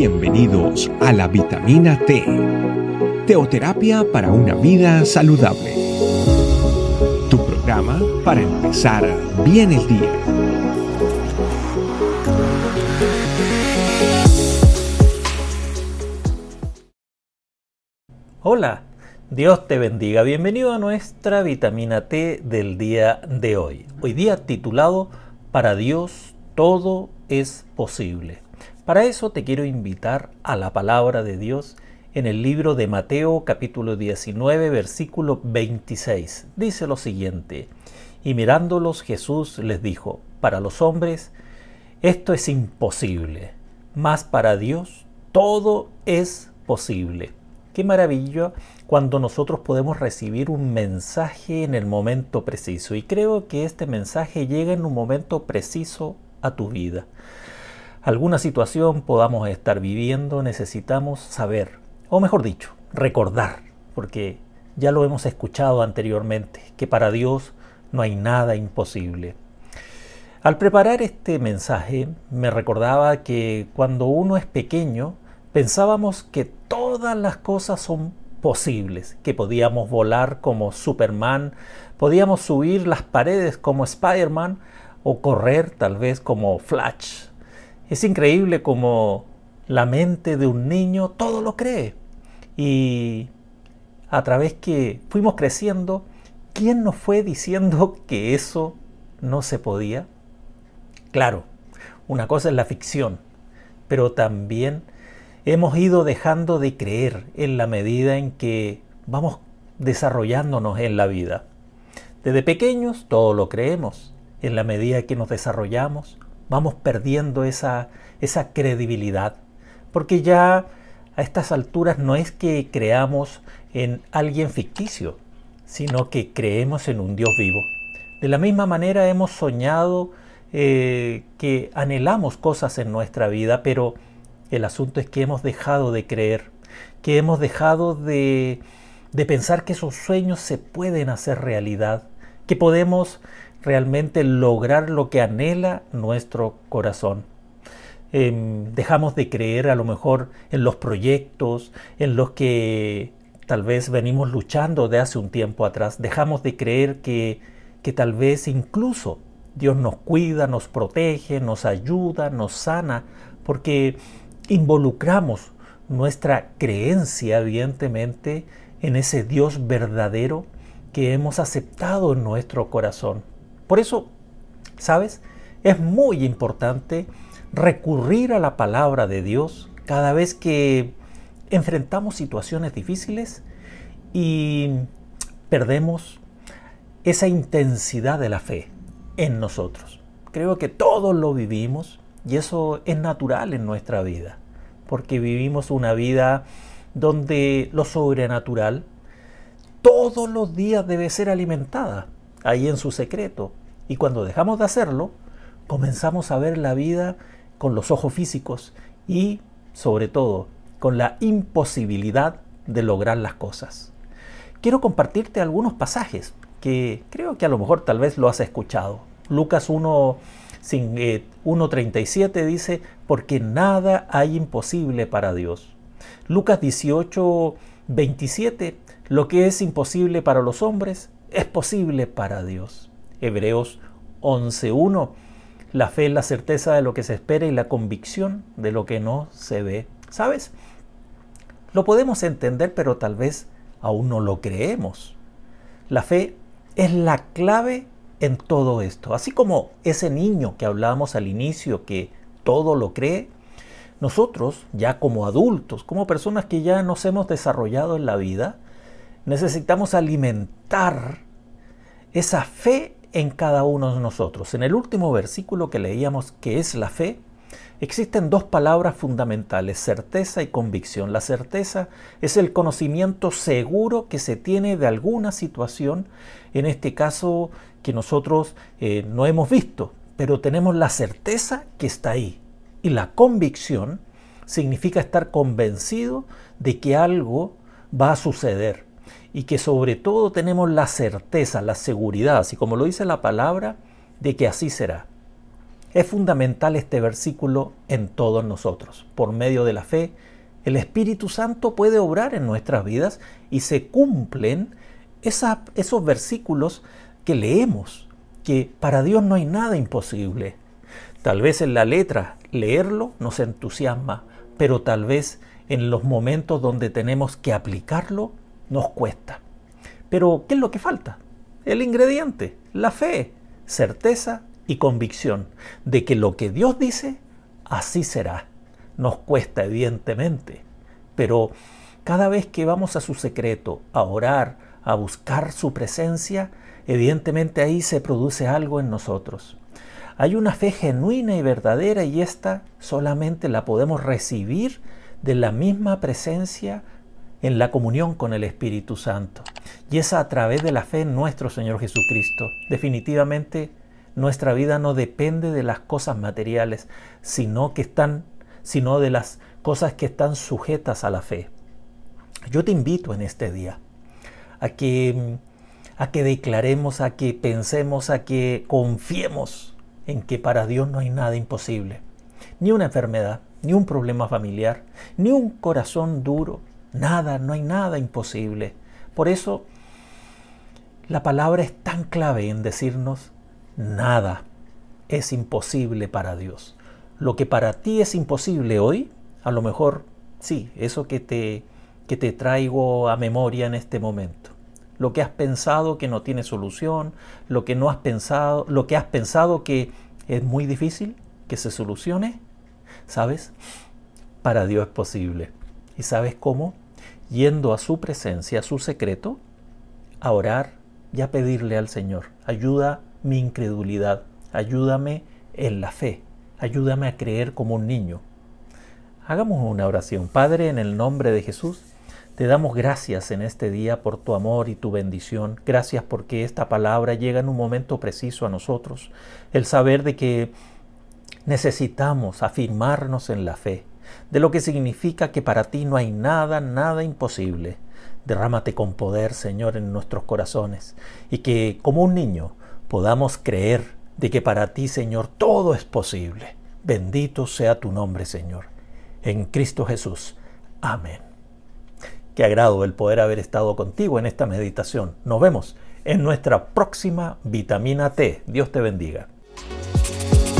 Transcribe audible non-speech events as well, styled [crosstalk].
Bienvenidos a la vitamina T, teoterapia para una vida saludable. Tu programa para empezar bien el día. Hola, Dios te bendiga. Bienvenido a nuestra vitamina T del día de hoy. Hoy día titulado Para Dios todo es posible. Para eso te quiero invitar a la palabra de Dios en el libro de Mateo capítulo 19 versículo 26. Dice lo siguiente, y mirándolos Jesús les dijo, para los hombres esto es imposible, mas para Dios todo es posible. Qué maravilla cuando nosotros podemos recibir un mensaje en el momento preciso. Y creo que este mensaje llega en un momento preciso a tu vida alguna situación podamos estar viviendo, necesitamos saber, o mejor dicho, recordar, porque ya lo hemos escuchado anteriormente, que para Dios no hay nada imposible. Al preparar este mensaje me recordaba que cuando uno es pequeño pensábamos que todas las cosas son posibles, que podíamos volar como Superman, podíamos subir las paredes como Spider-Man o correr tal vez como Flash es increíble como la mente de un niño todo lo cree. Y a través que fuimos creciendo, ¿quién nos fue diciendo [laughs] que eso no se podía? Claro, una cosa es la ficción, pero también hemos ido dejando de creer en la medida en que vamos desarrollándonos en la vida. Desde pequeños todo lo creemos. En la medida que nos desarrollamos, vamos perdiendo esa, esa credibilidad, porque ya a estas alturas no es que creamos en alguien ficticio, sino que creemos en un Dios vivo. De la misma manera hemos soñado eh, que anhelamos cosas en nuestra vida, pero el asunto es que hemos dejado de creer, que hemos dejado de, de pensar que esos sueños se pueden hacer realidad, que podemos realmente lograr lo que anhela nuestro corazón. Em, dejamos de creer a lo mejor en los proyectos, en los que tal vez venimos luchando de hace un tiempo atrás. Dejamos de creer que, que tal vez incluso Dios nos cuida, nos protege, nos ayuda, nos sana, porque involucramos nuestra creencia, evidentemente, en ese Dios verdadero que hemos aceptado en nuestro corazón. Por eso, ¿sabes? Es muy importante recurrir a la palabra de Dios cada vez que enfrentamos situaciones difíciles y perdemos esa intensidad de la fe en nosotros. Creo que todos lo vivimos y eso es natural en nuestra vida, porque vivimos una vida donde lo sobrenatural todos los días debe ser alimentada ahí en su secreto. Y cuando dejamos de hacerlo, comenzamos a ver la vida con los ojos físicos y, sobre todo, con la imposibilidad de lograr las cosas. Quiero compartirte algunos pasajes que creo que a lo mejor tal vez lo has escuchado. Lucas 1, 1.37 eh, dice, porque nada hay imposible para Dios. Lucas 18, 27, lo que es imposible para los hombres es posible para Dios. Hebreos 11.1. La fe es la certeza de lo que se espera y la convicción de lo que no se ve. ¿Sabes? Lo podemos entender, pero tal vez aún no lo creemos. La fe es la clave en todo esto. Así como ese niño que hablábamos al inicio que todo lo cree, nosotros ya como adultos, como personas que ya nos hemos desarrollado en la vida, necesitamos alimentar esa fe en cada uno de nosotros. En el último versículo que leíamos, que es la fe, existen dos palabras fundamentales, certeza y convicción. La certeza es el conocimiento seguro que se tiene de alguna situación, en este caso que nosotros eh, no hemos visto, pero tenemos la certeza que está ahí. Y la convicción significa estar convencido de que algo va a suceder y que sobre todo tenemos la certeza, la seguridad, así como lo dice la palabra, de que así será. Es fundamental este versículo en todos nosotros. Por medio de la fe, el Espíritu Santo puede obrar en nuestras vidas y se cumplen esos versículos que leemos, que para Dios no hay nada imposible. Tal vez en la letra leerlo nos entusiasma, pero tal vez en los momentos donde tenemos que aplicarlo nos cuesta. Pero, ¿qué es lo que falta? El ingrediente, la fe, certeza y convicción de que lo que Dios dice, así será. Nos cuesta, evidentemente, pero cada vez que vamos a su secreto, a orar, a buscar su presencia, evidentemente ahí se produce algo en nosotros. Hay una fe genuina y verdadera y esta solamente la podemos recibir de la misma presencia en la comunión con el Espíritu Santo. Y es a través de la fe en nuestro Señor Jesucristo. Definitivamente nuestra vida no depende de las cosas materiales, sino que están sino de las cosas que están sujetas a la fe. Yo te invito en este día a que a que declaremos, a que pensemos, a que confiemos en que para Dios no hay nada imposible. Ni una enfermedad, ni un problema familiar, ni un corazón duro, nada, no hay nada imposible. Por eso la palabra es tan clave en decirnos Nada es imposible para Dios. Lo que para ti es imposible hoy, a lo mejor sí, eso que te, que te traigo a memoria en este momento. Lo que has pensado que no tiene solución, lo que no has pensado, lo que has pensado que es muy difícil que se solucione, ¿sabes? Para Dios es posible. ¿Y sabes cómo? Yendo a su presencia, a su secreto, a orar y a pedirle al Señor ayuda mi incredulidad, ayúdame en la fe, ayúdame a creer como un niño. Hagamos una oración. Padre, en el nombre de Jesús, te damos gracias en este día por tu amor y tu bendición. Gracias porque esta palabra llega en un momento preciso a nosotros. El saber de que necesitamos afirmarnos en la fe, de lo que significa que para ti no hay nada, nada imposible. Derrámate con poder, Señor, en nuestros corazones y que como un niño podamos creer de que para ti, Señor, todo es posible. Bendito sea tu nombre, Señor. En Cristo Jesús. Amén. Qué agrado el poder haber estado contigo en esta meditación. Nos vemos en nuestra próxima vitamina T. Dios te bendiga.